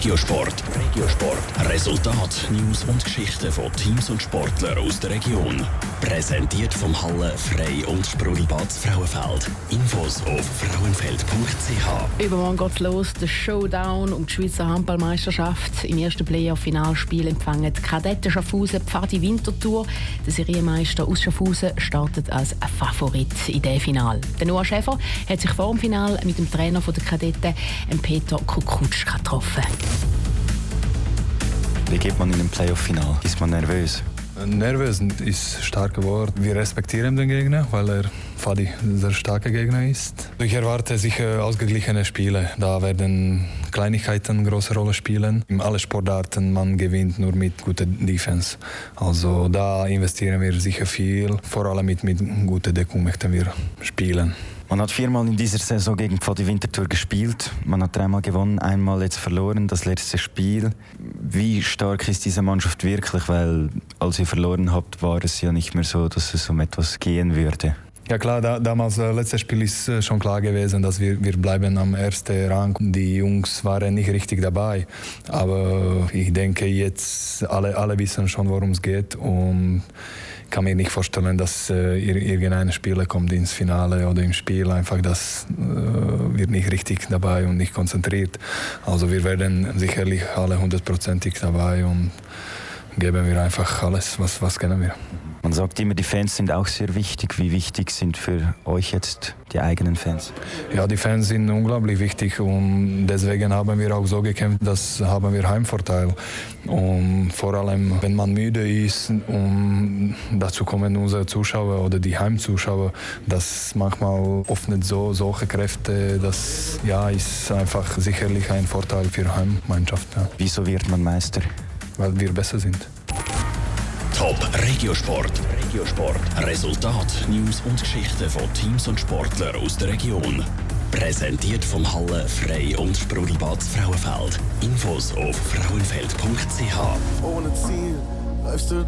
Regiosport. Regiosport. Resultat, News und Geschichten von Teams und Sportlern aus der Region. Präsentiert vom Halle Frei und Sprudelbad Frauenfeld. Infos auf frauenfeld.ch. Übermorgen geht's los. Der Showdown um die Schweizer Handballmeisterschaft. Im ersten Playoff-Finalspiel empfangen die Kadetten Schaffhausen Pfadi Winterthur. Der Serienmeister aus Schaffhausen startet als Favorit in diesem Final. Der Noah Schäfer hat sich vor dem Final mit dem Trainer der Kadetten, Peter Kukutschka, getroffen. Wie geht man in ein Playoff-Final? Ist man nervös? Nervös ist ein starkes Wort. Wir respektieren den Gegner, weil er Fadi sehr starker Gegner ist. Ich erwarte sicher ausgeglichene Spiele. Da werden Kleinigkeiten eine große Rolle spielen. In allen Sportarten man gewinnt nur mit guter Defense. Also da investieren wir sicher viel. Vor allem mit, mit guter Deckung möchten wir spielen. Man hat viermal in dieser Saison gegen Pfadi Winterthur gespielt. Man hat dreimal gewonnen, einmal jetzt verloren, das letzte Spiel. Wie stark ist diese Mannschaft wirklich? Weil als ihr verloren habt, war es ja nicht mehr so, dass es um etwas gehen würde. Ja klar, da, damals, äh, letztes Spiel ist äh, schon klar gewesen, dass wir, wir bleiben am ersten Rang. Die Jungs waren nicht richtig dabei, aber ich denke jetzt, alle, alle wissen schon, worum es geht und kann mir nicht vorstellen, dass äh, irgendein Spieler kommt ins Finale oder im Spiel einfach, das äh, wird nicht richtig dabei und nicht konzentriert. Also wir werden sicherlich alle hundertprozentig dabei und geben wir einfach alles, was, was können wir. Man sagt immer, die Fans sind auch sehr wichtig. Wie wichtig sind für euch jetzt die eigenen Fans? Ja, die Fans sind unglaublich wichtig und deswegen haben wir auch so gekämpft, dass haben wir Heimvorteil. Und vor allem, wenn man müde ist und dazu kommen unsere Zuschauer oder die Heimzuschauer, das manchmal öffnet so solche Kräfte, das ja ist einfach sicherlich ein Vorteil für Heimmannschaft. Ja. Wieso wird man Meister? Weil wir besser sind. Top Regiosport. Regiosport. Resultat, News und Geschichten von Teams und Sportlern aus der Region. Präsentiert vom Halle Frei und Sprudelbad Frauenfeld. Infos auf frauenfeld.ch. Ohne Ziel läufst du